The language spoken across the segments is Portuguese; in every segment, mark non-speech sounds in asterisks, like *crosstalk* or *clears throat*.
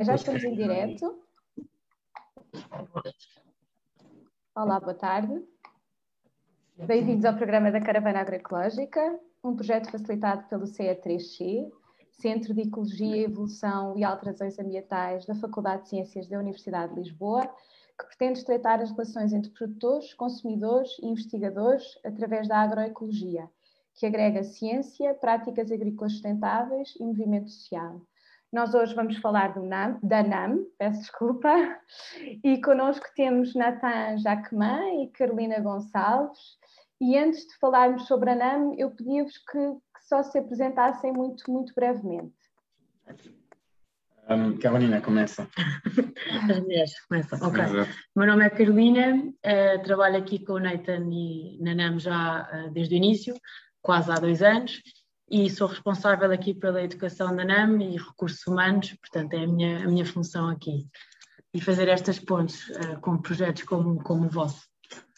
Já estamos em direto. Olá, boa tarde. Bem-vindos ao programa da Caravana Agroecológica, um projeto facilitado pelo CE3C, Centro de Ecologia, Evolução e Alterações Ambientais da Faculdade de Ciências da Universidade de Lisboa, que pretende estreitar as relações entre produtores, consumidores e investigadores através da agroecologia, que agrega ciência, práticas agrícolas sustentáveis e movimento social. Nós hoje vamos falar do NAM, da NAM, peço desculpa, e connosco temos Nathan Jacquemin e Carolina Gonçalves. E antes de falarmos sobre a NAM, eu pedia-vos que, que, só se apresentassem muito, muito brevemente. Um, Carolina, começa. As mulheres começam. Ok. Meu nome é Carolina, uh, trabalho aqui com o Nathan e na NAM já uh, desde o início, quase há dois anos e sou responsável aqui pela educação da NAM e recursos humanos, portanto é a minha, a minha função aqui. E fazer estas pontes uh, com projetos como, como o vosso.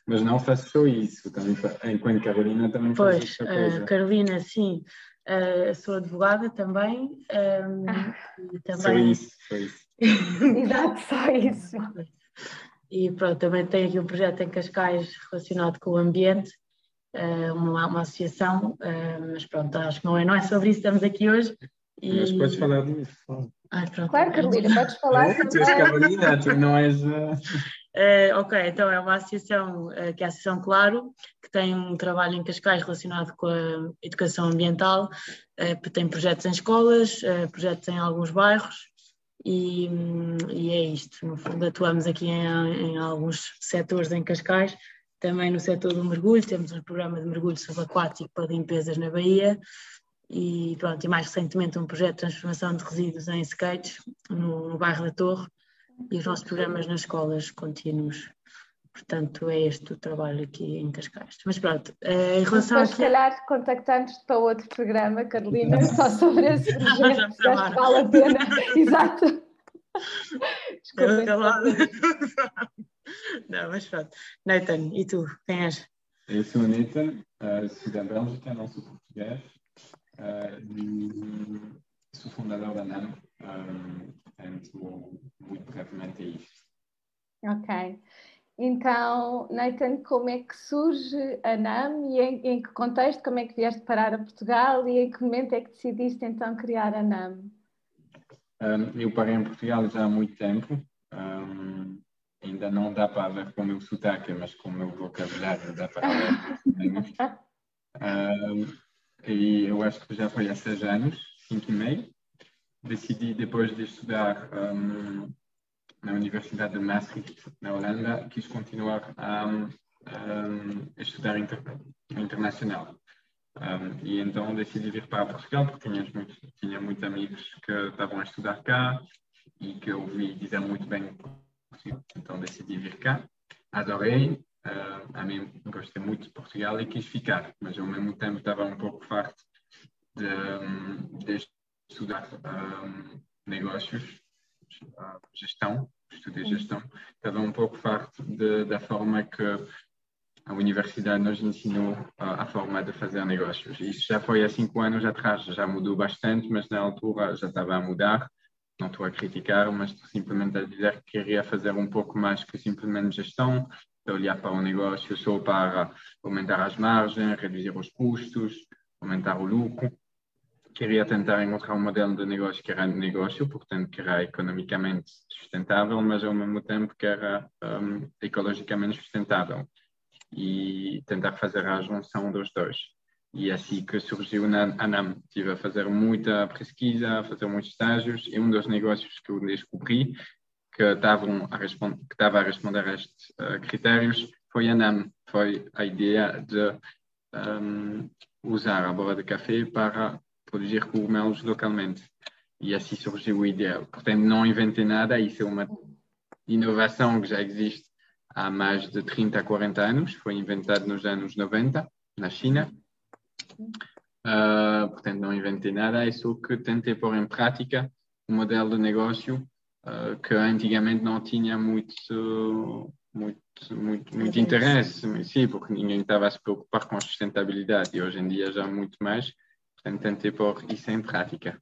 Mas não faço só isso, também, enquanto Carolina também pois, faz coisa. Uh, Carolina, sim, uh, sou advogada também. *laughs* Um, ah, também... Só isso, só isso. *laughs* Exato, só isso. E pronto, também tenho aqui um projeto em Cascais relacionado com o ambiente, eh, uma, uma associação, eh, mas pronto, acho que não é, não é sobre isso que estamos aqui hoje. E... Mas podes falar disso. Ah, claro, Carolina, podes falar. Tu és Carolina, tu não és. Uh, ok, então é uma associação uh, que é a Associação Claro, que tem um trabalho em Cascais relacionado com a educação ambiental, uh, tem projetos em escolas, projetos em alguns bairros e, e, é isto. No fundo, atuamos aqui em, em alguns setores em Cascais também no setor do mergulho, temos um programa de mergulho subaquático para limpezas na Bahia e, pronto, e mais recentemente um projeto de transformação de resíduos em skates no, no bairro da Torre e os nossos programas nas escolas contínuos. Portanto, é este o trabalho aqui em Cascais. Mas pronto, eh, em relação a. se calhar, contactamos para outro programa, Carolina, só sobre esse *laughs* projeto. Que vale a pena. *laughs* Exato. Desculpa. Não, mas pronto. Nathan, e tu? Quem és? Eu sou o Nathan, uh, sou da Bélgica, não sou português. Uh, sou fundador da NAM, um, portanto, muito brevemente é isto. Ok. Então, Nathan, como é que surge a NAM e em, em, que contexto, como é que vieste parar a Portugal e em que momento é que decidiste então criar a NAM? Um, eu parei em Portugal já há muito tempo. Um, ainda não dá para ver com o meu sotaque, mas com o meu vocabulário dá para ver um, E eu acho que já foi há seis anos, cinco e meio. Decidi, depois de estudar um, na Universidade de Maastricht, na Holanda, quis continuar a, um, estudar inter, internacional. Um, e então decidi vir para Portugal, porque tinha, tinha muitos amigos que estavam a estudar cá e que ouvi dizer muito bem então decidi vir cá. Adorei, uh, a mim gostei muito de Portugal e quis ficar, mas ao mesmo tempo estava um pouco farto de, de estudar um, negócios, uh, gestão, estudei gestão, estava um pouco farto de, da forma que a universidade nos ensinou a, a, forma de fazer negócios. Isso já foi há cinco anos atrás, já mudou bastante, mas na altura já estava a mudar não estou a criticar, mas estou simplesmente a dizer que queria fazer um pouco mais que simplesmente gestão, olhar para o negócio só para aumentar as margens, reduzir os custos, aumentar o lucro. Queria tentar encontrar um modelo de negócio que era negócio, portanto, que era economicamente sustentável, mas ao mesmo tempo que era um, ecologicamente sustentável. E tentar fazer a junção dos dois. E é assim que surgiu na ANAM. Estive a fazer muita pesquisa, a fazer muitos estágios, e um dos negócios que eu descobri que estavam a, que estava a responder a estes uh, critérios foi a ANAM. Foi a ideia de um, usar a bola de café para produzir cogumelos localmente. E assim surgiu a ideia. Portanto, não inventei nada, isso é uma inovação que já existe há mais de 30 a 40 anos. Foi inventado nos anos 90, na China Uh, portanto, não inventei nada, é só que tentei pôr em prática um modelo de negócio uh, que antigamente não tinha muito, muito, muito, muito interesse, sim, porque ninguém estava a se preocupar com a sustentabilidade e hoje em dia já muito mais. Portanto, tentei pôr isso em prática.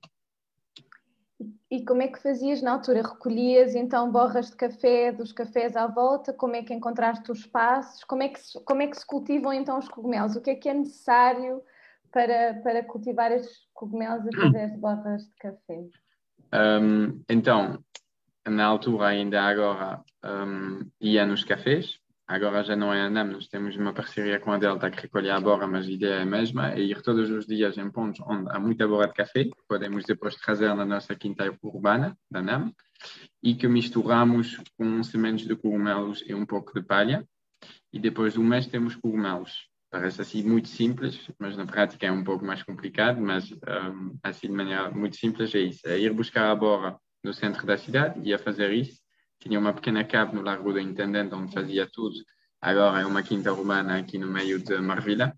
e como é que fazias na altura? Recolhias então borras de café dos cafés à volta? Como é que encontraste os espaços? Como é que se, como é que se cultivam então os cogumelos? O que é que é necessário para, para cultivar estes cogumelos através de borras de café? Um, então, na altura ainda agora um, ia nos cafés, agora já não é a NAM, nós temos uma parceria com a Delta que recolhe a borra, mas a ideia é a mesma, é ir todos os dias em pontos onde há muita borra de café, que podemos depois trazer na nossa quinta urbana da NAM, e que misturamos com sementes de cogumelos e um pouco de palha, e depois do mês temos cogumelos. Parece assim muito simples, mas na prática é um pouco mais complicado, mas um, assim de maneira muito simples é isso, é ir buscar a borra no centro da cidade, ia fazer isso, tinha uma pequena cave no Largo do Intendente onde fazia tudo. Agora é uma quinta urbana aqui no meio de Marvila.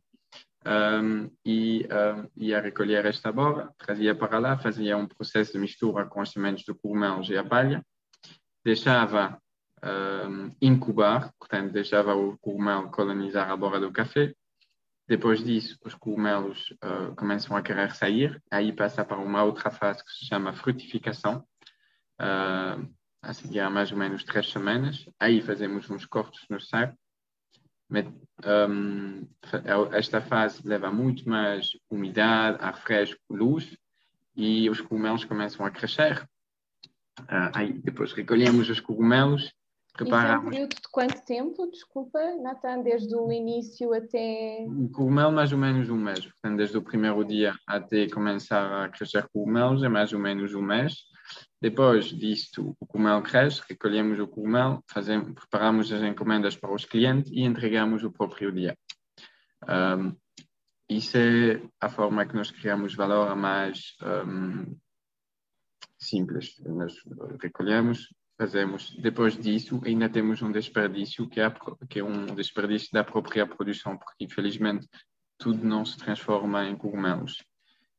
Um, e um, ia recolher esta borra, trazia para lá, fazia um processo de mistura com os sementes de cogumelos e a palha, deixava um, incubar, portanto, deixava o cogumelo colonizar a borra do café. Depois disso, os cogumelos uh, começam a querer sair, aí passa para uma outra fase que se chama frutificação. Uh, a seguir há mais ou menos três semanas. Aí fazemos uns cortes no saco. Um, esta fase leva muito mais umidade, ar fresco, luz e os cogumelos começam a crescer. Uh, aí depois recolhemos os cogumelos, Isso é um período de quanto tempo? Desculpa, Nathan, desde o início até. O cogumelo, mais ou menos um mês. Portanto, desde o primeiro dia até começar a crescer cogumelos, é mais ou menos um mês. Depois disto, o cogumelo cresce, recolhemos o cogumelo, fazemos, preparamos as encomendas para os clientes e entregamos o próprio dia. Um, isso é a forma que nós criamos valor a mais um, simples. Nós recolhemos, fazemos. Depois disso, ainda temos um desperdício, que é, que é um desperdício da própria produção, porque infelizmente tudo não se transforma em cogumelos.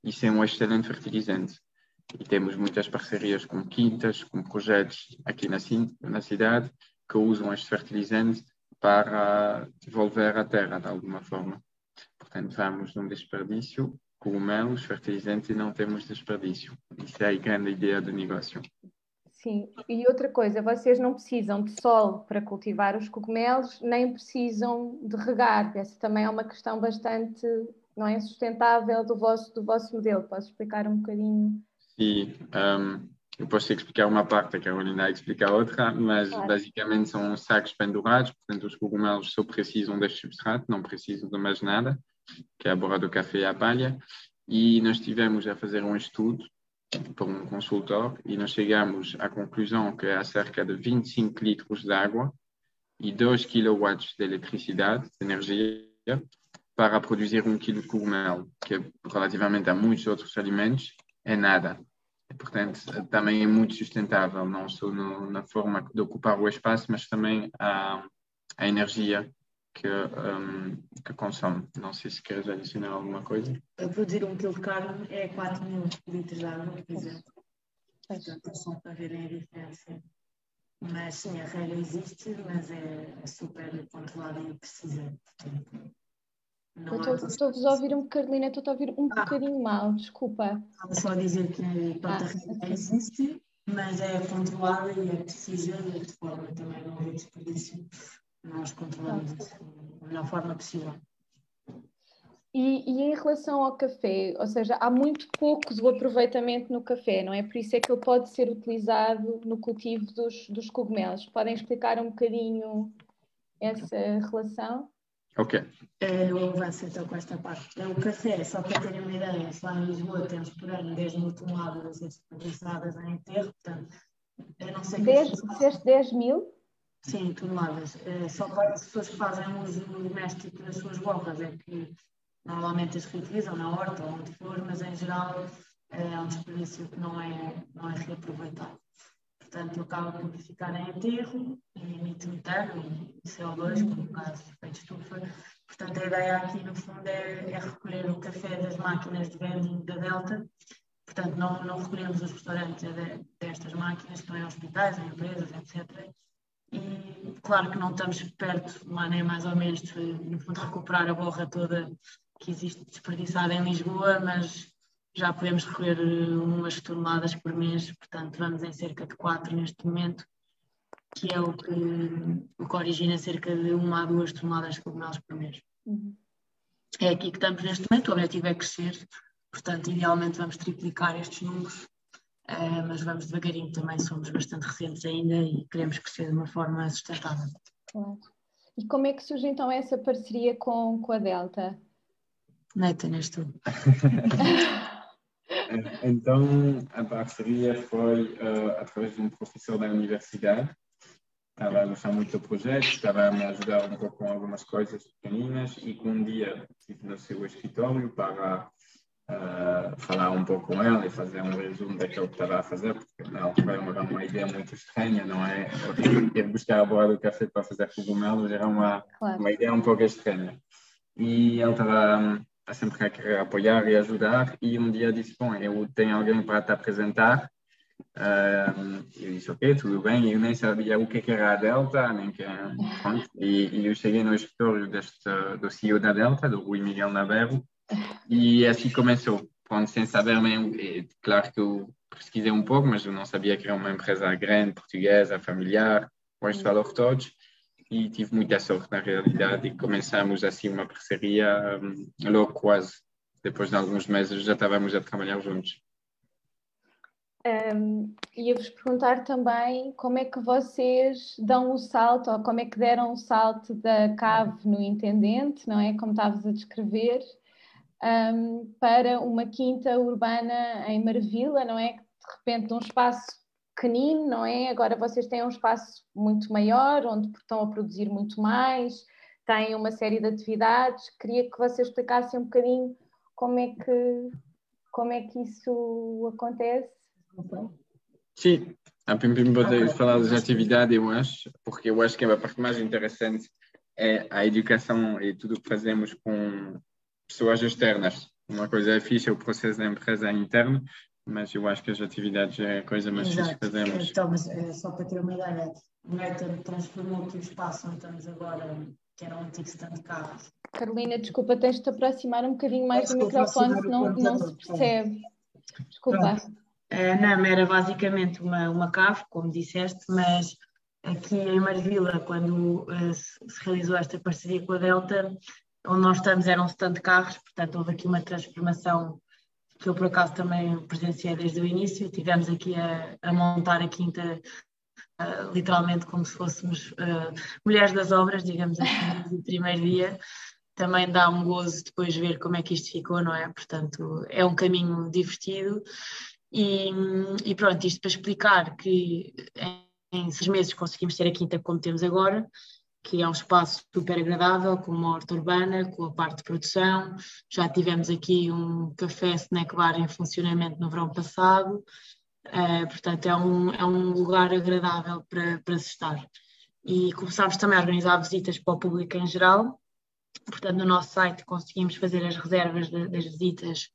Isso é um excelente fertilizante e temos muitas parcerias com quintas, com projetos aqui na, na cidade que usam este fertilizante para devolver a terra de alguma forma. Portanto, vamos num desperdício, cogumelos, fertilizantes e não temos desperdício. Isso é a grande ideia do negócio. Sim, e outra coisa, vocês não precisam de sol para cultivar os cogumelos, nem precisam de regar. Essa também é uma questão bastante não é, sustentável do vosso, do vosso modelo. Posso explicar um bocadinho e um, eu posso explicar uma parte, a Carolina explica outra, mas claro. basicamente são sacos pendurados, portanto os cogumelos só precisam deste substrato, não precisam de mais nada, que é a borra do café e a palha, e nós tivemos a fazer um estudo por um consultor e nós chegamos à conclusão que há cerca de 25 litros de água e 2 kW de eletricidade, de energia, para produzir um quilo de cogumelo, que relativamente a muitos outros alimentos é nada. Portanto, também é muito sustentável, não só no, na forma de ocupar o espaço, mas também a, a energia que, um, que consome. Não sei se queres adicionar alguma coisa. Para produzir um quilo de carne é 4 mil litros de água, por exemplo. Portanto, é só para verem a diferença. Mas sim, a regra existe, mas é, super controlada e precisa. Portanto, Estou-vos a ouvir um Carolina, estou a ouvir um ah. bocadinho mal, desculpa. Estava só a dizer que pronto, ah, a existe, mas é controlada e é precisa de forma também não haver desperdício. Nós controlamos isso da melhor forma possível. E, e, em relação ao café, ou seja, há muito pouco do aproveitamento no café, não é? Por isso é que ele pode ser utilizado no cultivo dos, dos cogumelos. Podem explicar um bocadinho essa relação? Ok. Eu avanço então com esta parte. O café, só para terem uma ideia, lá em Lisboa temos por ano 10 mil toneladas desperdiçadas em enterro, portanto, eu não sei... 10, disseste 10 mil? Sim, toneladas. Eh, só para as pessoas que fazem uso doméstico das suas borras é que normalmente as reutilizam na horta ou onde for, mas em geral é um desperdício que não é, não é reaproveitado. Portanto, acaba por ficar em enterro e emite metano e CO2, como no caso de efeito estufa. Portanto, a ideia aqui, no fundo, é, é, recolher o café das máquinas de vending da Delta. Portanto, não, não recolhemos os restaurantes de, destas máquinas, estão em hospitais, em empresas, etc. E claro que não estamos perto, nem mais ou menos, de, no fundo, recuperar a borra toda que existe desperdiçada em Lisboa, mas já podemos recolher umas toneladas por mês, portanto vamos em cerca de quatro neste momento, que é o que, o que origina cerca de uma a duas toneladas de cogumelos por mês. Uhum. É aqui que estamos neste momento, o objetivo é crescer, portanto idealmente vamos triplicar estes números, uh, mas vamos devagarinho também, somos bastante recentes ainda e queremos crescer de uma forma sustentável. Claro. E como é que surge então essa parceria com, com a Delta? Neta, neste *laughs* Então, a parceria foi uh, através de um professor da universidade. Estava a gostar muito do projeto, estava a me ajudar um pouco com algumas coisas pequeninas e que um dia estive no seu escritório para uh, falar um pouco com ela e fazer um resumo daquilo que estava a fazer, porque na altura era uma ideia muito estranha, não é? Ir buscar a boa do café para fazer cogumelos era uma, claro. uma ideia um pouco estranha. E ele estava sempre a querer apoiar e ajudar. E um dia disse: Bom, eu tenho alguém para te apresentar. Uh, eu disse: Ok, tudo bem. Eu nem sabia o que era a Delta, nem que. E, e eu cheguei no escritório deste, do CEO da Delta, do Rui Miguel Navarro, e assim começou. Pronto, sem saber mesmo. E, claro que eu pesquisei um pouco, mas eu não sabia que era uma empresa grande, portuguesa, familiar, com este valor todos e tive muita sorte na realidade e começamos assim uma parceria um, logo quase. Depois de alguns meses já estávamos a trabalhar juntos. Um, Ia-vos perguntar também como é que vocês dão o salto, ou como é que deram o salto da cave no intendente, não é? Como estavas a descrever, um, para uma quinta urbana em Marvila, não é? De repente, um espaço pequenino, não é? Agora vocês têm um espaço muito maior, onde estão a produzir muito mais, têm uma série de atividades. Queria que vocês explicassem um bocadinho como é que, como é que isso acontece. Sim, a primeiro podemos falar das atividades, eu acho, porque eu acho que a parte mais interessante é a educação e tudo que fazemos com pessoas externas. Uma coisa é fixe, é o processo da empresa interno, mas eu acho que as atividades é a coisa mais Exato. que fazemos. Então, mas é, só para ter uma ideia, o Neta transformou aqui o espaço onde estamos agora, que era um antigo stand de carros. Carolina, desculpa, tens de te aproximar um bocadinho mais do microfone, senão não se percebe. Desculpa. A NAM era basicamente uma, uma cave, como disseste, mas aqui em Marvila, quando uh, se realizou esta parceria com a Delta, onde nós estamos era stand de carros, portanto houve aqui uma transformação que eu por acaso também presenciei desde o início. Tivemos aqui a, a montar a quinta uh, literalmente como se fôssemos uh, mulheres das obras, digamos assim, *laughs* no primeiro dia. Também dá um gozo depois ver como é que isto ficou, não é? Portanto, é um caminho divertido. E, e pronto, isto para explicar que em seis meses conseguimos ter a quinta como temos agora, que é um espaço super agradável, com uma horta urbana, com a parte de produção. Já tivemos aqui um café snack bar em funcionamento no verão passado, uh, portanto é um, é um lugar agradável para, para se estar. E começámos também a organizar visitas para o público em geral, portanto no nosso site conseguimos fazer as reservas de, das visitas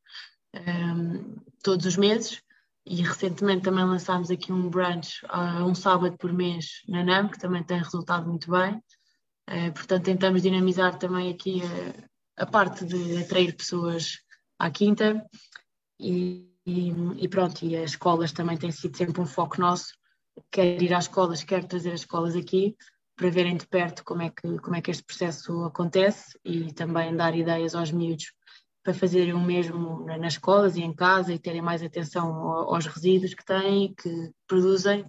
um, ehm, todos os meses. E recentemente também lançámos aqui um brunch uh, um sábado por mês na NAM, que também tem resultado muito bem. Uh, portanto, tentamos dinamizar também aqui a, a, parte de atrair pessoas à quinta. E, e, e, pronto, e as escolas também têm sido sempre um foco nosso, quer ir às escolas, quer trazer as escolas aqui para verem de perto como é que, como é que este processo acontece e também dar ideias aos miúdos para fazerem o mesmo nas escolas e em casa e terem mais atenção aos resíduos que têm, que produzem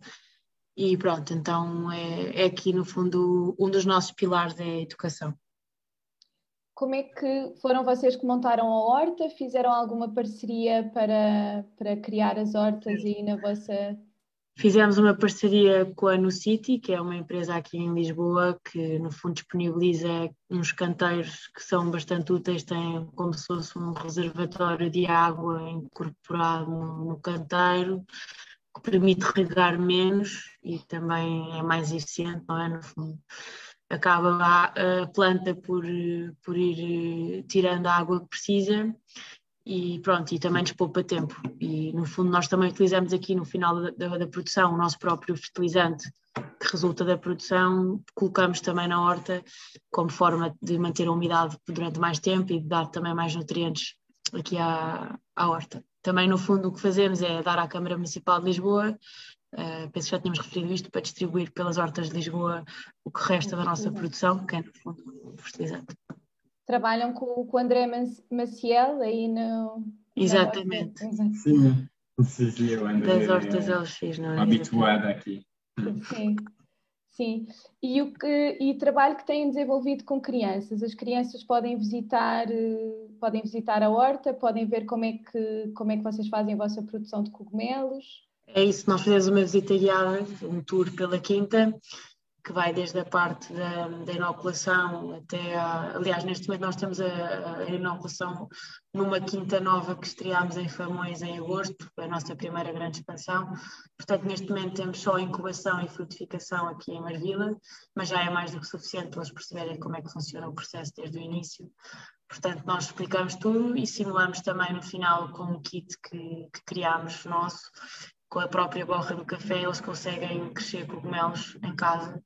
e pronto, então é, é aqui no fundo um dos nossos pilares é a educação. Como é que foram vocês que montaram a horta? Fizeram alguma parceria para, para criar as hortas aí na vossa. Fizemos uma parceria com a NuCity, que é uma empresa aqui em Lisboa que, no fundo, disponibiliza uns canteiros que são bastante úteis, têm como se fosse um reservatório de água incorporado no, no canteiro, que permite regar menos e também é mais eficiente, não é? No fundo, acaba a, a planta por, por ir eh, tirando a água que precisa e pronto, e também nos poupa tempo. E no fundo nós também utilizamos aqui no final da, da, da, produção o nosso próprio fertilizante que resulta da produção, colocamos também na horta como forma de manter a umidade durante mais tempo e de dar também mais nutrientes aqui à, à horta Também, no fundo, o que fazemos é dar à Câmara Municipal de Lisboa, uh, penso que já tínhamos referido isto, para distribuir pelas hortas de Lisboa o que resta da nossa produção, que é, no fundo, fertilizante. Trabalham com, com o André Maciel aí no. Exatamente. Sim, sim, sim, o André. Das hortas é, LX, não é? Habituado aqui. Sim. Sim, e, o que, e trabalho que têm desenvolvido com crianças. As crianças podem visitar, eh, podem visitar a horta, podem ver como é, que, como é que vocês fazem a vossa produção de cogumelos. É isso, nós fazemos uma visita guiada, um tour pela quinta, que vai desde a parte da, da inoculação até a. Aliás, neste momento nós temos a, a, inoculação numa quinta nova que estreámos em Famões em agosto, a nossa primeira grande expansão. Portanto, neste momento temos só incubação e frutificação aqui em Marvila, mas já é mais do que suficiente para eles perceberem como é que funciona o processo desde o início. Portanto, nós explicamos tudo e simulamos também no final com um kit que, que criámos nosso com a própria borra do café, eles conseguem crescer cogumelos em casa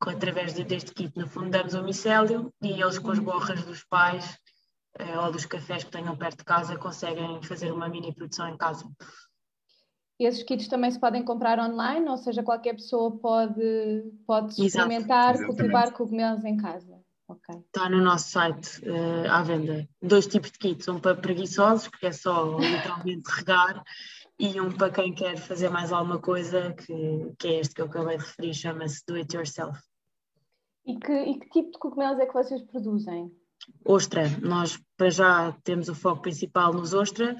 com, através de, deste kit. No fundo, damos o micélio e eles, com as borras dos pais eh, ou dos cafés que tenham perto de casa, conseguem fazer uma mini produção em casa. Esses kits também se podem comprar online, ou seja, qualquer pessoa pode, pode experimentar, Exato. cultivar cogumelos em casa. Okay. Está no nosso site uh, à venda. Dois tipos de kits, um para preguiçosos, que é só literalmente regar, e um para quem quer fazer mais alguma coisa, que, que é este que eu acabei de referir, chama-se Do It Yourself. E que, e que tipo de cogumelos é que vocês produzem? Ostra, nós para já temos o foco principal nos ostra,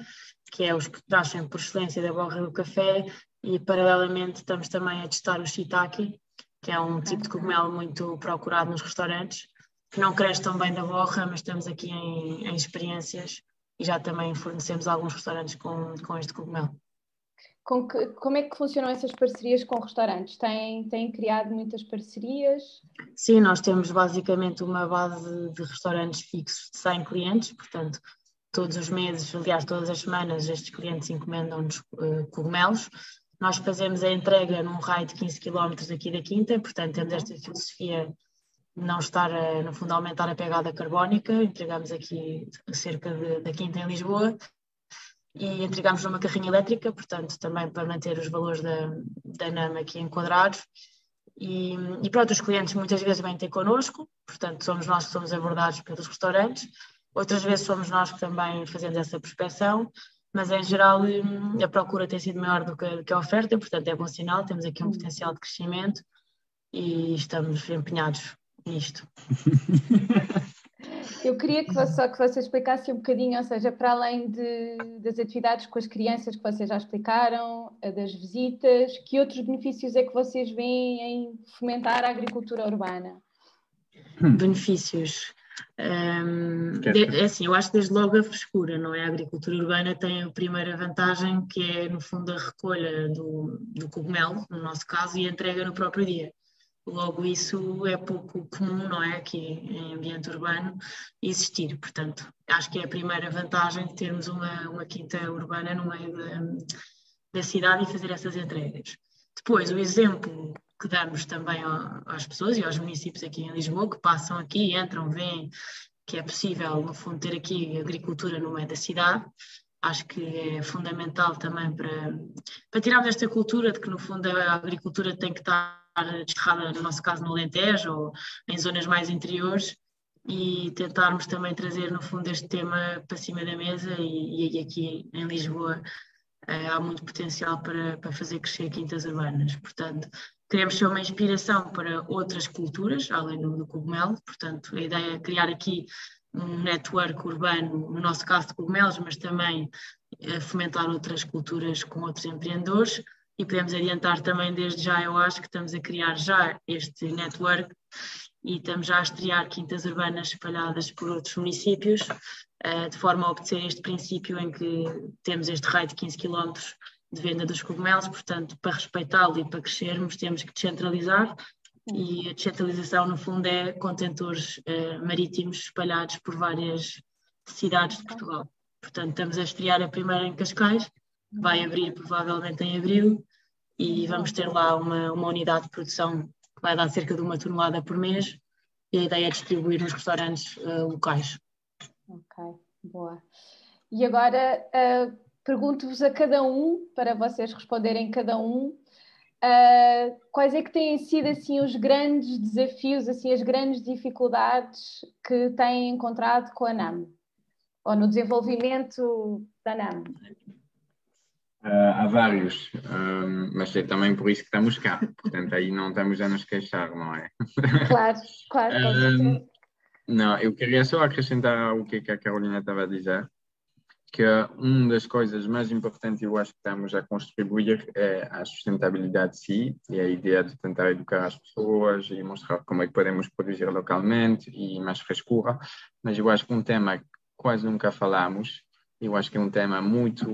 que é os que nascem por excelência da borra do café, e paralelamente estamos também a testar o shiitake, que é um tipo de cogumelo muito procurado nos restaurantes, que não cresce tão bem da borra, mas estamos aqui em, em experiências e já também fornecemos alguns restaurantes com, com este cogumelo. Com que, como é que funcionam essas parcerias com restaurantes? Têm, têm criado muitas parcerias? Sim, nós temos basicamente uma base de restaurantes fixos de 100 clientes, portanto, todos os meses, aliás, todas as semanas, estes clientes encomendam-nos uh, cogumelos. Nós fazemos a entrega num raio de 15 km aqui da Quinta, portanto, temos esta filosofia de não estar, a, no fundo, a aumentar a pegada carbónica. Entregamos aqui cerca da Quinta em Lisboa e entregamos numa carrinha elétrica, portanto, também para manter os valores da, da NAM aqui enquadrados. E, e para outros clientes, muitas vezes vêm ter connosco, portanto, somos nós que somos abordados pelos restaurantes, outras vezes somos nós que também fazemos essa prospeção, mas em geral a procura tem sido maior do que, que a oferta, portanto, é bom sinal, temos aqui um potencial de crescimento e estamos empenhados nisto. *laughs* Eu queria que você, só que você explicasse um bocadinho, ou seja, para além de, das atividades com as crianças que vocês já explicaram, das visitas, que outros benefícios é que vocês veem em fomentar a agricultura urbana? Hum. Benefícios. Um, de, é assim, eu acho que desde logo a frescura, não é? A agricultura urbana tem a primeira vantagem que é, no fundo, a recolha do, do cogumelo, no nosso caso, e a entrega no próprio dia. Logo, isso é pouco comum, não é? Aqui em ambiente urbano existir. Portanto, acho que é a primeira vantagem de termos uma, uma quinta urbana no meio da, da cidade e fazer essas entregas. Depois, o exemplo que damos também às pessoas e aos municípios aqui em Lisboa, que passam aqui, entram, veem que é possível, no fundo, ter aqui agricultura no meio da cidade. Acho que é fundamental também para, para tirarmos esta cultura de que, no fundo, a agricultura tem que estar desterrada, no nosso caso, no Alentejo ou em zonas mais interiores, e tentarmos também trazer, no fundo, este tema para cima da mesa. E, e aqui em Lisboa eh, há muito potencial para, para fazer crescer quintas urbanas. Portanto, queremos ser uma inspiração para outras culturas, além do, do cogumelo. Portanto, a ideia é criar aqui um network urbano, no nosso caso de cogumelos, mas também eh, fomentar outras culturas com outros empreendedores e podemos adiantar também desde já, eu acho que estamos a criar já este network e estamos já a estrear quintas urbanas espalhadas por outros municípios, uh, de forma a obter este princípio em que temos este raio de 15 km de venda dos cogumelos, portanto, para respeitá-lo e para crescermos, temos que descentralizar. E a descentralização, no fundo, é contentores uh, marítimos espalhados por várias cidades de Portugal. Portanto, estamos a estrear a primeira em Cascais, vai abrir provavelmente em abril e vamos ter lá uma, uma unidade de produção que vai dar cerca de uma tonelada por mês e a ideia é distribuir nos restaurantes uh, locais. Ok, boa. E agora, uh, pergunto-vos a cada um, para vocês responderem cada um, uh, quais é que têm sido assim os grandes desafios, assim as grandes dificuldades que têm encontrado com a NAM? Ou no desenvolvimento da NAM? Uh, há vários, mas é também por isso que estamos cá, portanto aí não estamos a nos queixar, não é? Claro, claro. Um, não, eu queria só acrescentar o que, que a Carolina estava a dizer, que uma das coisas mais importantes eu acho que estamos a contribuir é a sustentabilidade sim, e a ideia de tentar educar as pessoas e mostrar como é que podemos produzir localmente e mais frescura, mas eu acho que um tema que quase nunca falamos eu acho que é um tema muito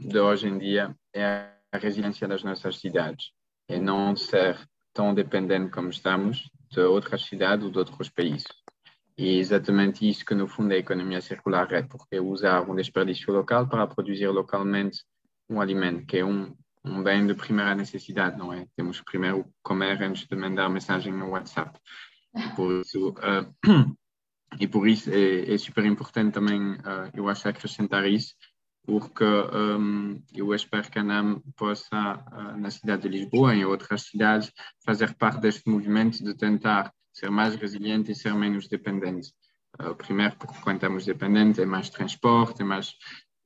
de hoje em dia, é a resiliência das nossas cidades. É não ser tão dependente como estamos de outras cidades ou de outros países. E é exatamente isso que, no fundo, a economia circular é, porque usar um desperdício local para produzir localmente um alimento, que é um, um bem de primeira necessidade, não é? Temos primeiro comer antes de mandar mensagem no WhatsApp. Por isso, *clears throat* *coughs* uh, e por isso é, é super importante também, uh, eu acho, acrescentar isso, porque um, eu espero que a NAM possa, uh, na cidade de Lisboa e em outras cidades, fazer parte deste movimento de tentar ser mais resiliente e ser menos dependente. Uh, primeiro, porque quando estamos dependentes é mais transporte, é mais,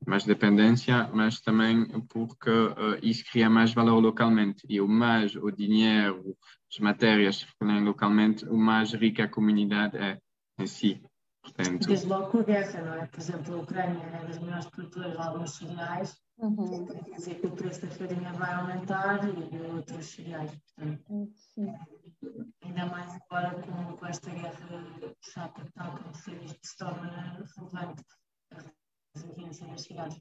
mais dependência, mas também porque uh, isso cria mais valor localmente. E o mais o dinheiro, as matérias circulam localmente, o mais rica a comunidade é em si. Portanto... Desde logo com a guerra, não é? Por exemplo, a Ucrânia é das maiores produtoras de alguns cereais, uhum. quer dizer que o preço da farinha vai aumentar e outros cereais. Portanto, Sim. ainda mais agora com, com esta guerra chata que está a acontecer, isto se torna relevante a resiliência das cidades.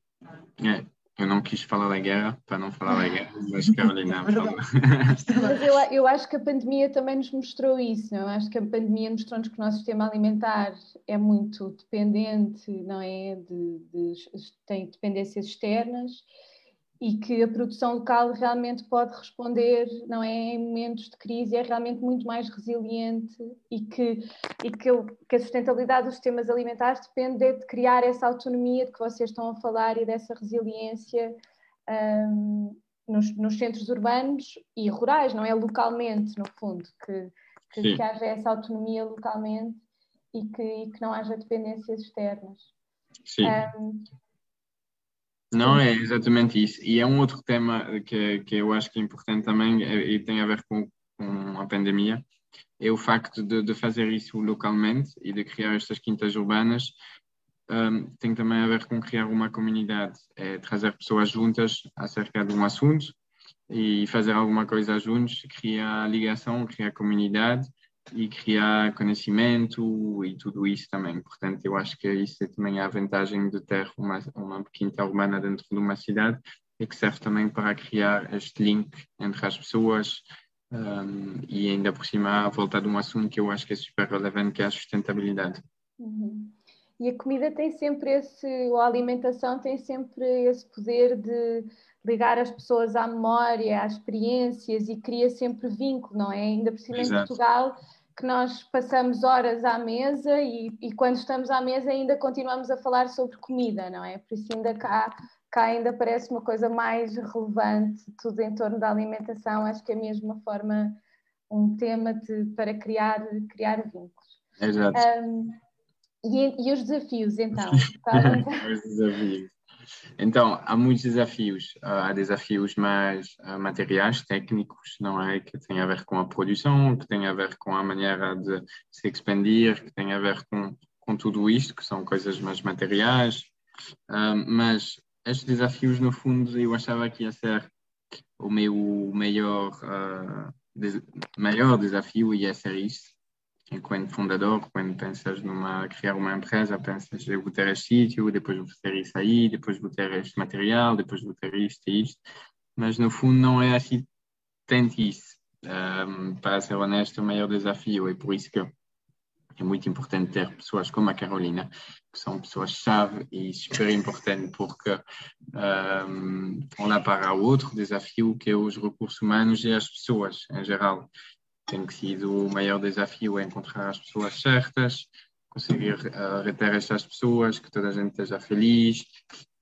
É? é. Eu não quis falar da guerra para não falar da guerra, mas Carolina *laughs* fala. Mas eu, eu acho que a pandemia também nos mostrou isso, não? É? Eu acho que a pandemia mostrou-nos que o nosso sistema alimentar é muito dependente, não é? De, de, tem dependências externas e que a produção local realmente pode responder, não é, em momentos de crise, é realmente muito mais resiliente e que, e que, que a sustentabilidade dos sistemas alimentares depende de criar essa autonomia de que vocês estão a falar e dessa resiliência um, nos, nos, centros urbanos e rurais, não é localmente, no fundo, que, que, que haja essa autonomia localmente e que, e que não haja dependências externas. Sim. Um, não, é exatamente isso. E é um outro tema que, que eu acho que é importante também é, e tem a ver com, com a pandemia, é o facto de, de, fazer isso localmente e de criar estas quintas urbanas. Um, tem também a ver com criar uma comunidade, é trazer pessoas juntas acerca de um assunto e fazer alguma coisa juntos, criar ligação, criar comunidade e criar conhecimento e tudo isso também. Portanto, eu acho que isso é também a vantagem de ter uma, uma quinta urbana dentro de uma cidade e que serve também para criar este link entre as pessoas um, e ainda por cima a volta de um assunto que eu acho que é super relevante, que é a sustentabilidade. Uhum. E a comida tem sempre esse, ou a alimentação tem sempre esse poder de ligar as pessoas à memória, às experiências e cria sempre vínculo, não é? Ainda por cima Exato. em Portugal, que nós passamos horas à mesa e, e, quando estamos à mesa ainda continuamos a falar sobre comida, não é? Por isso ainda cá, cá ainda parece uma coisa mais relevante, tudo em torno da alimentação, acho que é mesmo uma forma, um tema de, para criar, criar vínculos. Exato. Um, e, e, os desafios, então? *laughs* os desafios. Então, há muitos desafios. Ah, há desafios mais ah, materiais, técnicos, não é? Que têm a ver com a produção, que têm a ver com a maneira de se expandir, que têm a ver com, com tudo isto, que são coisas mais materiais. Uh, mas estes desafios, no fundo, eu achava que ia ser o meu maior, maior desafio ia ser isso enquanto fundador, quando pensas numa criar uma empresa, pensas eu vou ter este sítio, depois vou ter isso aí, depois vou ter este material, depois vou ter isto e isto, mas no fundo não é assim tanto isso. Um, para ser honesto, o maior desafio é por isso que é muito importante ter pessoas como a Carolina, que são pessoas-chave e super importante porque um, lá para outro desafio que é os recursos humanos e as pessoas em geral tem sido o maior desafio é encontrar as pessoas certas, conseguir uh, reter estas pessoas, que toda a gente esteja feliz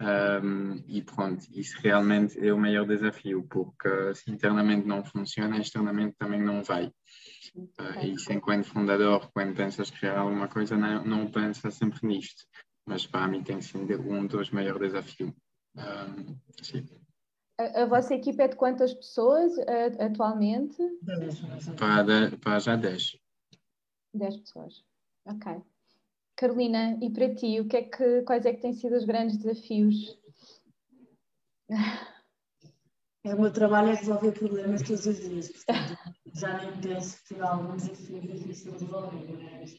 um, e pronto, isso realmente é o maior desafio, porque se internamente não funciona, externamente também não vai. Uh, e isso enquanto fundador, quando pensas criar alguma coisa, não, não pensa sempre nisto, mas para mim tem sido um dos maiores desafios. Um, a, a, vossa equipa é de quantas pessoas uh, atualmente? Para, para já 10. 10 pessoas. Ok. Carolina, e para ti, o que é que, quais é que têm sido os grandes desafios? É, o meu trabalho é resolver problemas todos os dias, portanto, já nem penso que há algum desafio difícil de resolver. Mas,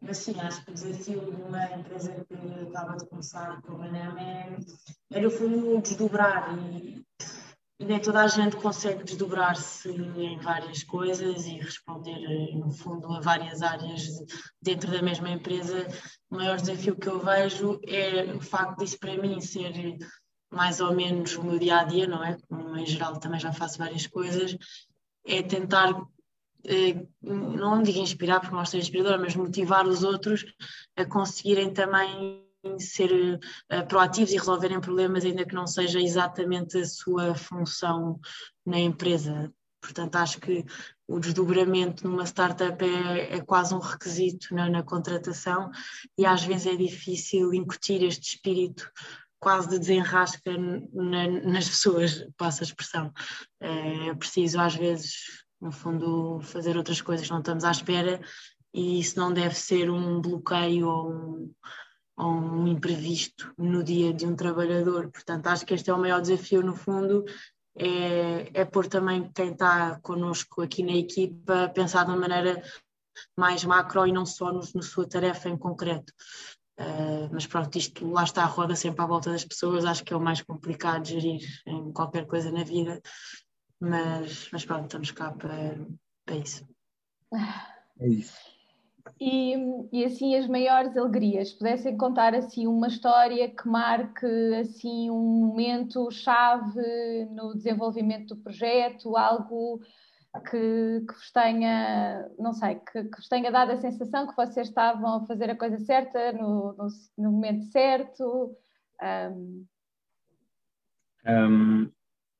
mas sim, acho que o desafio de uma empresa que acaba de começar como a NEM é, é no fundo, desdobrar e nem toda a gente consegue desdobrar-se em várias coisas e responder, no fundo, a várias áreas dentro da mesma empresa. O maior desafio que eu vejo é o facto disso para mim ser mais ou menos o meu dia a dia, não é? Como em geral também já faço várias coisas, é tentar, eh, não digo inspirar, porque não estou inspiradora, mas motivar os outros a conseguirem também ser uh, proativos e resolverem problemas, ainda que não seja exatamente a sua função na empresa. Portanto, acho que o desdobramento numa startup é, é quase um requisito na, na, contratação e às vezes é difícil incutir este espírito quase de desenrasca na, nas pessoas, passa a expressão. É, é preciso às vezes, no fundo, fazer outras coisas que não estamos à espera e isso não deve ser um bloqueio ou um, ou um imprevisto no dia de um trabalhador. Portanto, acho que este é o maior desafio, no fundo, é, é pôr também quem está connosco aqui na equipa a pensar de uma maneira mais macro e não só no, na sua tarefa em concreto. Uh, mas pronto, isto lá está a roda sempre à volta das pessoas, acho que é o mais complicado de gerir em qualquer coisa na vida, mas, mas pronto, estamos cá para, para isso. É isso. E, e assim as maiores alegrias, pudessem contar assim uma história que marque assim um momento chave no desenvolvimento do projeto, algo que, que vos tenha, não sei, que, que, vos tenha dado a sensação que vocês estavam a fazer a coisa certa no, no, no momento certo. Um... Um,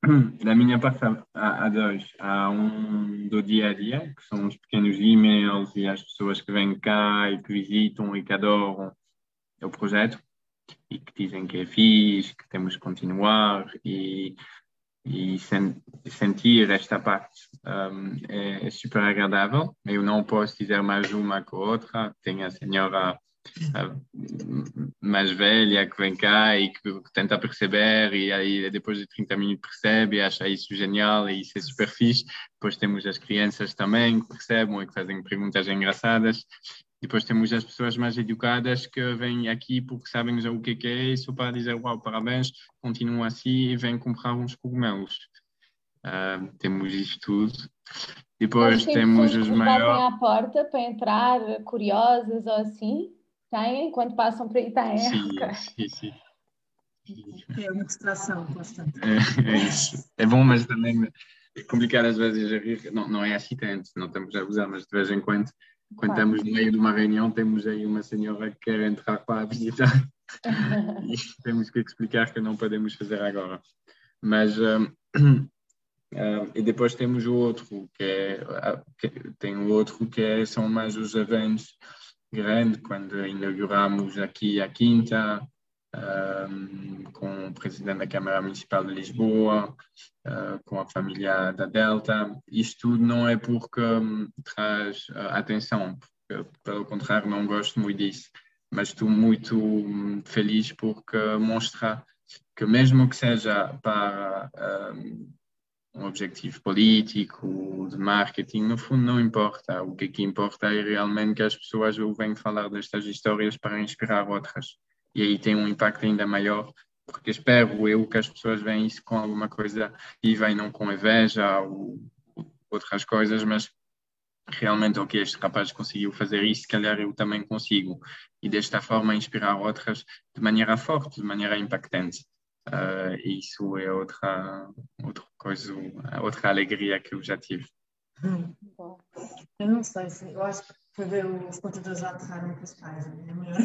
*clears throat* da minha parte há, há dois. Há um do dia a dia, que são os pequenos e-mails e as pessoas que vêm cá e que visitam e que adoram o projeto e que dizem que é fixe, que temos que continuar e, e sen sentir esta parte um, é, é, super agradável. Eu não posso dizer mais uma que outra. Tem a senhora mais velha que vem cá e que, que, tenta perceber e aí depois de 30 minutos percebe e acha isso genial e isso é super fixe. Depois temos as crianças também que percebem e que fazem perguntas engraçadas. Depois temos as pessoas mais educadas que vêm aqui porque sabem já o que é isso para dizer uau, parabéns, continuam assim e vêm comprar uns cogumelos. Uh, temos isto tudo. Depois temos os maiores. à porta para entrar, curiosas ou assim? Quando passam por aí, têm? Sim, *laughs* sim, sim. É uma distração constante. É, é, isso. É bom, mas também é complicado às vezes a rir. Não, não é assim tanto, não estamos a usar, mas de vez em quando, quando claro. estamos no meio de uma reunião, temos aí uma senhora que quer entrar para a visita *laughs* e temos que explicar que não podemos fazer agora. Mas. Um, Uh, e depois temos o outro, que é, uh, que, tem o outro que é, são mais os eventos grande quando inauguramos aqui a Quinta, um, com o presidente da Câmara Municipal de Lisboa, uh, com a família da Delta. Isto tudo não é porque um, traz uh, atenção, porque, pelo contrário, não gosto muito disso, mas estou muito um, feliz porque mostra que, mesmo que seja para um objetivo político, de marketing, no fundo não importa. O que aqui importa é realmente que as pessoas ouvem falar destas histórias para inspirar outras. E aí tem um impacto ainda maior, porque espero eu que as pessoas veem isso com alguma coisa e vêm não com inveja ou outras coisas, mas realmente o que este rapaz conseguiu fazer isso, se calhar eu também consigo. E desta forma inspirar outras de maneira forte, de maneira impactante. Uh, isso é outra, outra coisa, outra alegria que eu já tive. Eu não sei, eu acho que foi ver os contadores a aterrar em Cascais, a minha maior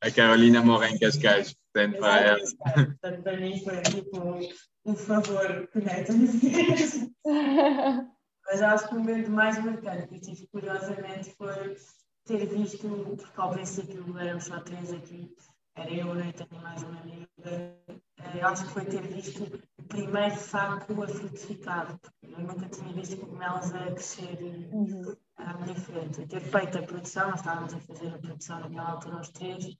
A Carolina mora em Cascais, portanto, para ela. Portanto, para mim foi tipo um favor conecta-me. Mas acho que o momento mais marcante que eu tive, curiosamente, foi ter visto, porque ao princípio éramos só três aqui, era eu, e tenho mais uma amiga, eh, acho que foi ter visto o primeiro saco a frutificar, porque eu nunca tinha visto cogumelos a crescer uhum. à minha frente. E ter feito a produção, nós estávamos a fazer a produção naquela altura, os três, e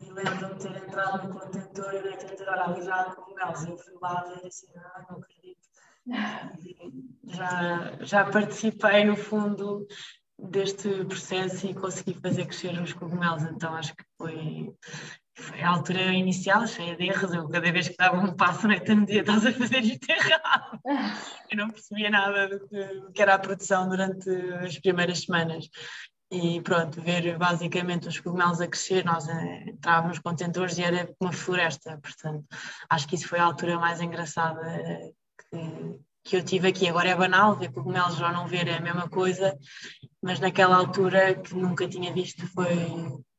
lembro-me de ter entrado no contentor e de ter olha, ali já cogumelos, e eu fui lá ver assim, ah, não acredito. *laughs* Já, já participei, no fundo, deste processo e consegui fazer crescer os cogumelos, então acho que foi, foi a altura inicial, cheia de erros. Eu, cada vez que dava um passo na no dia, estás a fazer isto errado. *laughs* Eu não percebia nada do que, do que era a produção durante as primeiras semanas. E pronto, ver basicamente os cogumelos a crescer, nós eh, entrávamos contentores e era uma floresta, portanto, acho que isso foi a altura mais engraçada eh, que, que eu tive aqui. Agora é banal ver cogumelos ou não ver é a mesma coisa, mas naquela altura que nunca tinha visto foi,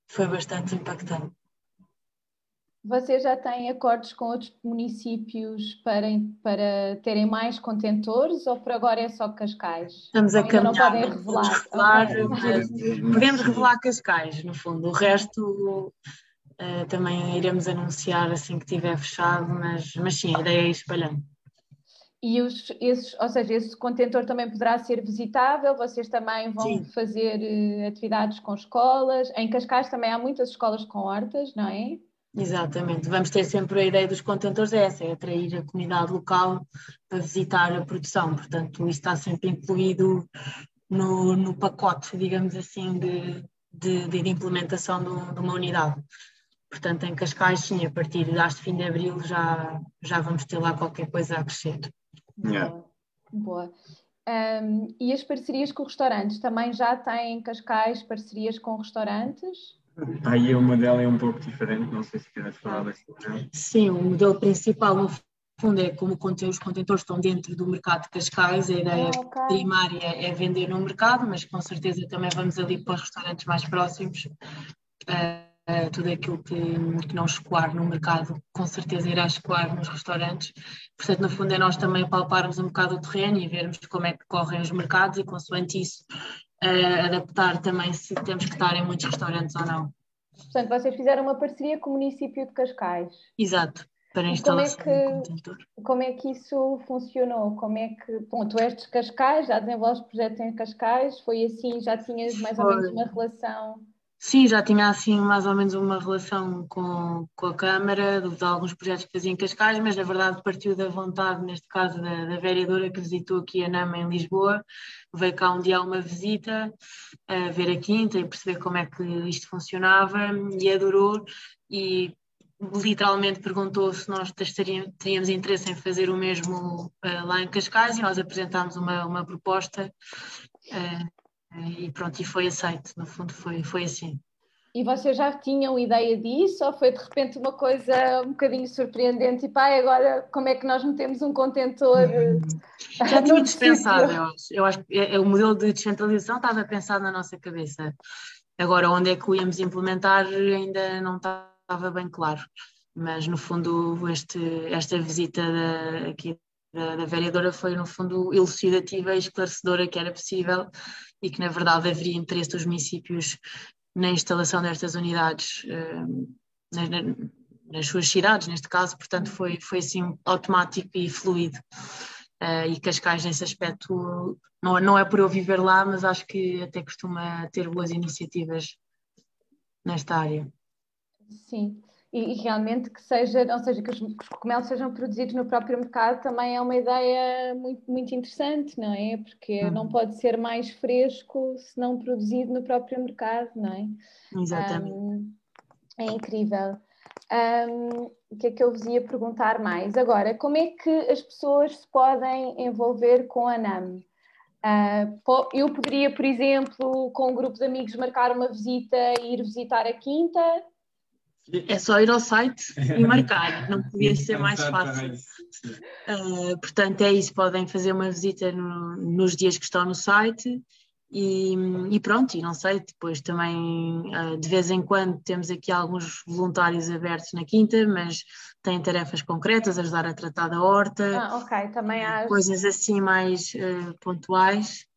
foi bastante impactante. Você já tem acordos com outros municípios para, para terem mais contentores ou por agora é só Cascais? Estamos a caminhar. Não podem revelar. *laughs* revelar okay. Podemos revelar Cascais, no fundo. O resto uh, também iremos anunciar assim que tiver fechado, mas, mas sim, a ideia é ir espalhando. E os, esses, ou seja, esse contentor também poderá ser visitável, vocês também vão Sim. fazer uh, atividades com escolas. Em Cascais também há muitas escolas com hortas, não é? Exatamente, vamos ter sempre a ideia dos contentores, é essa, é atrair a comunidade local para visitar a produção, portanto isso está sempre incluído no, no pacote, digamos assim, de, de, de implementação de, de uma unidade. Portanto, em Cascais, sim, a partir de fim de abril já, já vamos ter lá qualquer coisa a crescer. Boa. Boa. Um, e as parcerias com restaurantes? Também já têm em Cascais parcerias com restaurantes? Aí o modelo é um pouco diferente, não sei se queres falar desse modelo. Sim, o modelo principal, no fundo, é como os contentores estão dentro do mercado de Cascais, a ideia ah, okay. primária é vender no mercado, mas com certeza também vamos ali para os restaurantes mais próximos. Uh, uh, tudo aquilo que, que não escoar no mercado, com certeza irá escoar nos restaurantes. Portanto, no fundo, é nós também palparmos um bocado o terreno e vermos como é que correm os mercados e, consoante isso, uh, adaptar também se temos que estar em muitos restaurantes ou não. Portanto, vocês fizeram uma parceria com o município de Cascais. Exato, para instalação como é que, Como é que isso funcionou? Como é que, bom, tu és de Cascais, já desenvolves projetos em Cascais, foi assim, já tinhas mais ou menos uma relação Sim, já tinha assim mais ou menos uma relação com, com a Câmara, de, de alguns projetos que fazia em Cascais, mas na verdade partiu da vontade, neste caso, da, da vereadora que visitou aqui a NAMA em Lisboa, veio cá um dia uma visita, a ver a quinta e perceber como é que isto funcionava e adorou e literalmente perguntou se nós teríamos interesse em fazer o mesmo uh, lá em Cascais e nós apresentámos uma, uma proposta uh, e pronto, e foi aceito, no fundo foi, foi assim. E vocês já tinham ideia disso ou foi de repente uma coisa um bocadinho surpreendente e pai, agora como é que nós metemos um contentor? Hum, *laughs* já *laughs* tínhamos pensado, eu acho. Eu acho que é, o modelo de descentralização estava pensado na nossa cabeça. Agora, onde é que o íamos implementar ainda não estava bem claro. Mas, no fundo, este, esta visita da, aqui da, da vereadora foi, no fundo, elucidativa e esclarecedora que era possível e que, na verdade, haveria interesse dos municípios na instalação destas unidades uh, nas, nas, suas cidades, neste caso, portanto, foi, foi assim automático e fluido. Uh, e Cascais, nesse aspecto, não, não é por eu viver lá, mas acho que até costuma ter boas iniciativas nesta área. Sim e, realmente que seja, ou seja, que os, que os, cogumelos sejam produzidos no próprio mercado também é uma ideia muito, muito interessante, não é? Porque uhum. não pode ser mais fresco se não produzido no próprio mercado, não é? Exatamente. Um, é incrível. Um, o que é que eu vos ia perguntar mais? Agora, como é que as pessoas se podem envolver com a NAM? Uh, eu poderia, por exemplo, com um grupo de amigos, marcar uma visita e ir visitar a quinta, é só ir ao site e *laughs* marcar, não podia ser mais fácil. Uh, portanto, é isso, podem fazer uma visita no, nos dias que estão no site E, e, pronto, e não sei, depois também uh, de vez em quando temos aqui alguns voluntários abertos na quinta, mas têm tarefas concretas, ajudar a tratar da horta, ah, ok, também há coisas assim mais uh, pontuais.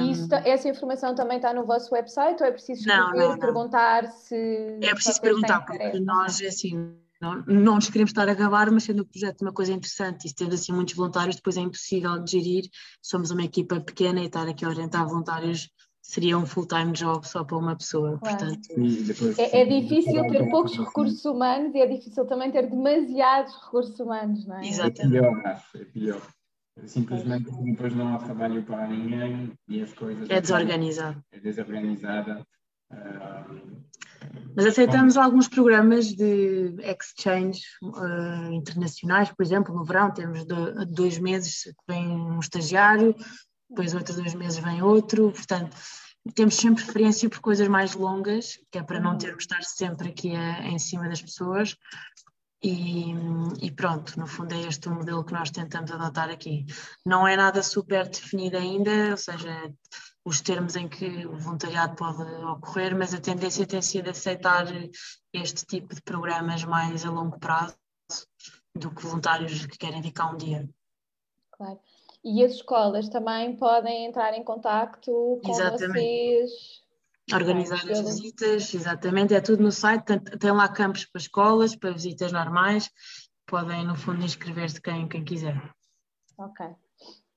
E isso, essa informação também está no vosso website ou é preciso escrever, não, não, não. perguntar se. É preciso perguntar, porque nós, assim, não, não nos queremos estar a gabar, mas sendo o projeto uma coisa interessante e tendo assim muitos voluntários, depois é impossível de gerir. Somos uma equipa pequena e estar aqui a orientar voluntários seria um full-time job só para uma pessoa. Claro. Portanto, depois, é, é, difícil ter poucos recursos humanos e é difícil também ter demasiados recursos humanos, não é? Exatamente. É pior, é pior. Simplesmente depois não há trabalho para ninguém e as coisas. É desorganizado. É desorganizada. Uh, mas aceitamos Bom. alguns programas de exchange uh, internacionais, por exemplo, no verão temos dois meses que vem um estagiário, depois outros dois meses vem outro, portanto temos sempre preferência por coisas mais longas, que é para não uhum. termos de estar sempre aqui a, em cima das pessoas, e, e, pronto, no fundo é este o modelo que nós tentamos adotar aqui. Não é nada super definido ainda, ou seja, os termos em que o voluntariado pode ocorrer, mas a tendência tem sido aceitar este tipo de programas mais a longo prazo do que voluntários que querem dedicar um dia. Claro. E as escolas também podem entrar em contato com Exatamente. vocês. Organizar as visitas, exatamente, é tudo no site, tem, tem lá campos para escolas, para visitas normais, podem no fundo inscrever-se quem, quem quiser. Ok.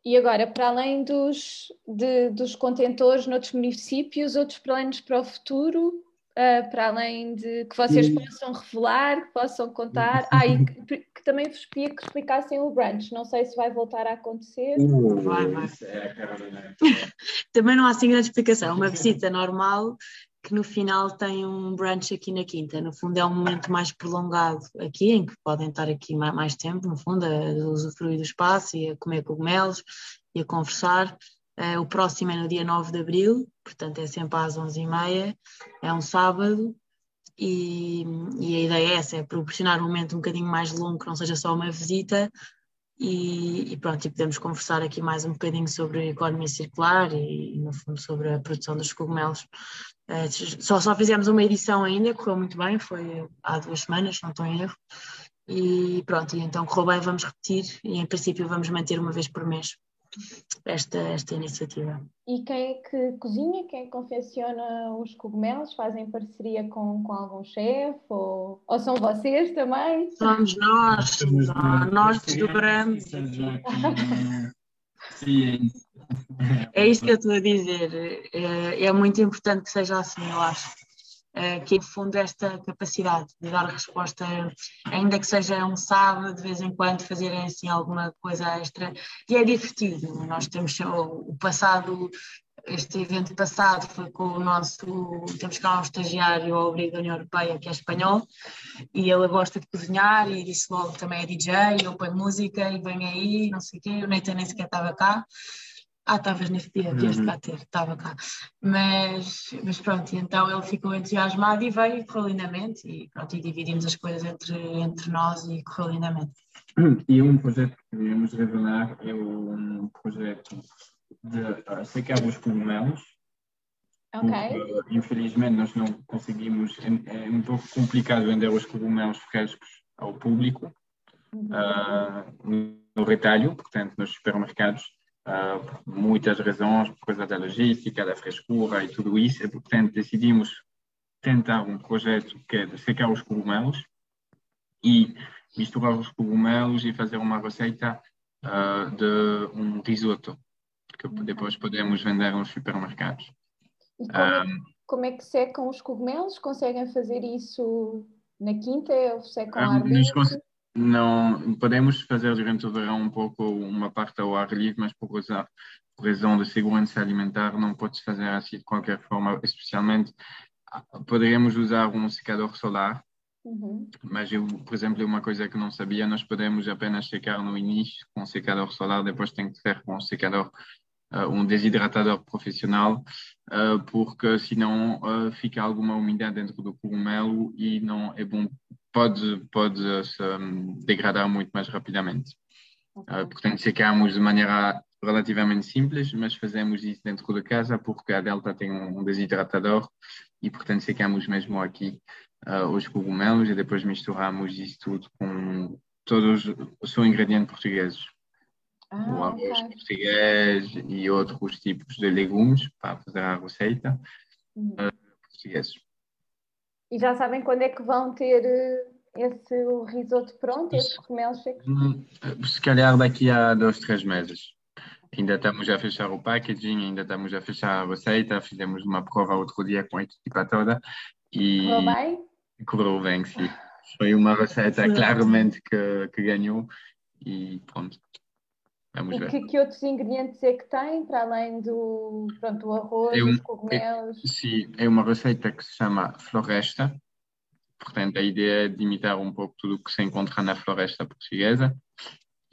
E agora, para além dos, de, dos contentores noutros municípios, outros planos para o futuro, uh, para além de que vocês e... possam revelar, que possam contar. Ah, e que, que, também vos pedia que explicassem o brunch. Não sei se vai voltar a acontecer. Uh, vai, vai. *laughs* também não há assim grande explicação. Uma visita normal que no final tem um brunch aqui na quinta. No fundo é um momento mais prolongado aqui, em que podem estar aqui mais tempo, no fundo, a usufruir do espaço e a comer cogumelos e a conversar. Uh, o próximo é no dia 9 de Abril, portanto é sempre às 11h30, é um sábado, e, e, a ideia é essa, é proporcionar um momento um bocadinho mais longo, que não seja só uma visita, e, e, pronto, e podemos conversar aqui mais um bocadinho sobre a economia circular e, no fundo, sobre a produção dos cogumelos. Uh, só, só fizemos uma edição ainda, correu muito bem, foi há duas semanas, não estou em erro. E pronto, e então correu bem, vamos repetir e em princípio vamos manter uma vez por mês esta, esta iniciativa. E quem é que cozinha, quem é que confecciona os cogumelos? Fazem parceria com, com algum chefe? Ou, ou são vocês também? Somos nós, somos nós, nós desdobramos. Sim. É isto que eu estou a dizer. É, é muito importante que seja assim, eu acho. Eh, que no fundo esta capacidade de dar resposta, ainda que seja um sábado, de vez em quando fazerem assim alguma coisa extra, e é divertido. Nós temos o passado, este evento passado foi com o nosso, temos cá um estagiário ao abrigo da União Europeia que é espanhol, e ele gosta de cozinhar e disse logo também é DJ, eu ponho música e vem aí, não sei o quê, o Nathan nem sequer estava cá. Ah, estavas nesse dia, vieste cá ter, estava cá. Mas, mas pronto, então ele ficou entusiasmado e veio e correu lindamente. E pronto, e dividimos as coisas entre, entre nós e correu lindamente. E um projeto que queríamos revelar é um projeto de uh, secar os cogumelos. Ok. Porque, infelizmente nós não conseguimos, é, é, um pouco complicado vender os cogumelos frescos ao público uhum. uh, no retalho, portanto nos supermercados uh, muitas razões, por causa da logística, da frescura e tudo isso, e portanto decidimos tentar um projeto que é de secar os cogumelos e misturar os cogumelos e fazer uma receita uh, de um risoto que depois podemos vender nos supermercados. E como, é, como é que secam os cogumelos? Conseguem fazer isso na quinta ou secam um, livre? Não, podemos fazer durante o verão um pouco uma parte ao ar livre, mas por, usar, por razão de segurança alimentar não pode-se fazer assim de qualquer forma, especialmente poderíamos usar um secador solar, uhum. mas eu, por exemplo, uma coisa que não sabia, nós podemos apenas secar no início com secador solar, depois tem que ser com secador um desidratador profissional, uh, porque senão uh, fica alguma umidade dentro do cogumelo e não é bom pode, pode se um, degradar muito mais rapidamente. Okay. Portanto, secamos de maneira relativamente simples, mas fazemos isso dentro da casa porque a Delta tem um desidratador e, portanto, secamos mesmo aqui uh, os cogumelos e depois misturamos isso tudo com todos os ingredientes portugueses. Ah, o arroz okay. português e outros tipos de legumes para fazer a receita uhum. uh, portugueses. E já sabem quando é que vão ter eh, esse risoto pronto, esse cogumelos secos? Hum, se calhar daqui a dois, três meses. Ainda estamos a fechar o packaging, ainda estamos a fechar a receita, fizemos uma prova outro dia com a equipa toda e correu bem? Correu bem, sim. Foi uma receita claramente que, que ganhou e pronto. Vamos e ver. Que, que outros ingredientes é que tem, para além do pronto, o arroz, é um, os é, cogumelos? É, sim, é uma receita que se chama Floresta. Portanto, a ideia é de imitar um pouco tudo o que se encontra na floresta portuguesa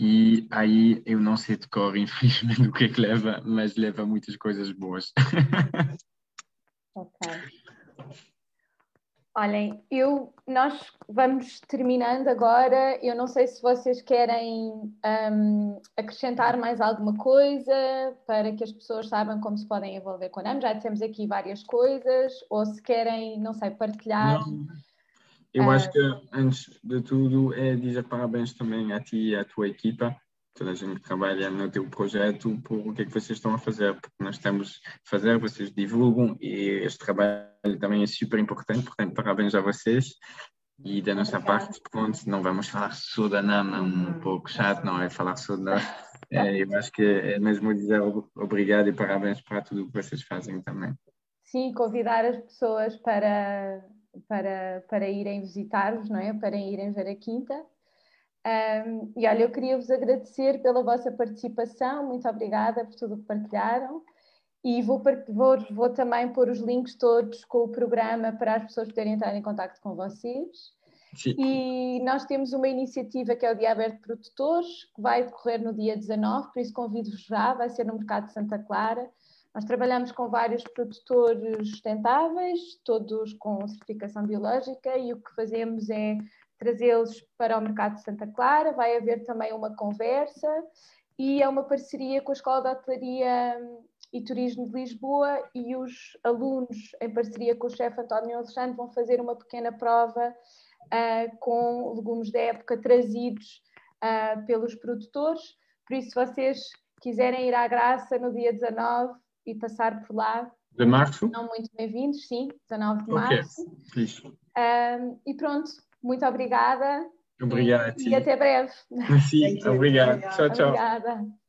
e aí eu não sei de cor, *laughs* infelizmente, o que é que leva, mas leva muitas coisas boas. *laughs* ok. Olhem, eu, nós vamos terminando agora. Eu não sei se vocês querem um, acrescentar mais alguma coisa para que as pessoas saibam como se podem envolver com a NAM. Já dissemos aqui várias coisas, ou se querem, não sei, partilhar. Não eu acho que, antes de tudo, é dizer parabéns também a ti e à tua equipa, toda a gente que trabalha no teu projeto, por o que é que vocês estão a fazer, porque nós estamos a fazer, vocês divulgam e este trabalho também é super importante, portanto, parabéns a vocês. E da nossa parte, pronto, não vamos falar NAM, é um pouco chato, não é falar só da. *laughs* É, eu acho que é mesmo dizer obrigado e parabéns para tudo o que vocês fazem também. Sim, convidar as pessoas para para, para irem visitar-vos, não é? Para irem ver a quinta. Um, e olha, eu queria vos agradecer pela vossa participação, muito obrigada por tudo que partilharam. E vou, vou, vou também pôr os links todos com o programa para as pessoas poderem entrar em contato com vocês. Sim. E nós temos uma iniciativa que é o Dia Aberto de Produtores, que vai decorrer no dia 19, por isso convido-vos já, vai ser no Mercado de Santa Clara. Nós trabalhamos com vários produtores sustentáveis, todos com certificação biológica, e o que fazemos é trazê-los para o mercado de Santa Clara. Vai haver também uma conversa e é uma parceria com a Escola de Hotelaria e Turismo de Lisboa e os alunos, em parceria com o chefe António Alexandre, vão fazer uma pequena prova uh, com legumes da época trazidos uh, pelos produtores. Por isso, se vocês quiserem ir à Graça no dia 19, e passar por lá. De março? Não muito bem-vindos, sim, 19 de março. Um, e pronto, muito obrigada. Obrigada e, e até breve. Sim, obrigado. Tchau, tchau. Obrigada.